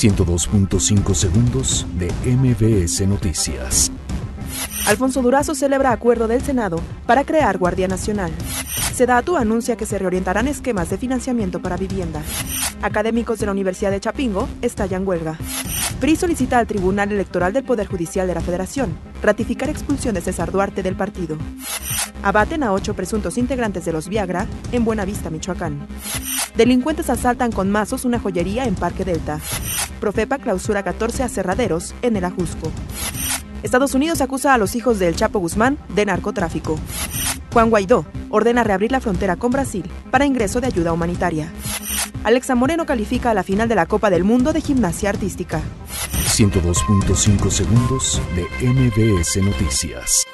102.5 segundos de MBS Noticias. Alfonso Durazo celebra acuerdo del Senado para crear Guardia Nacional. Sedatu anuncia que se reorientarán esquemas de financiamiento para vivienda. Académicos de la Universidad de Chapingo estallan huelga. PRI solicita al Tribunal Electoral del Poder Judicial de la Federación ratificar expulsión de César Duarte del partido. Abaten a ocho presuntos integrantes de los Viagra en Buenavista, Michoacán. Delincuentes asaltan con mazos una joyería en Parque Delta. Profepa clausura 14 aserraderos en el Ajusco. Estados Unidos acusa a los hijos del Chapo Guzmán de narcotráfico. Juan Guaidó ordena reabrir la frontera con Brasil para ingreso de ayuda humanitaria. Alexa Moreno califica a la final de la Copa del Mundo de Gimnasia Artística. 102.5 segundos de MBS Noticias.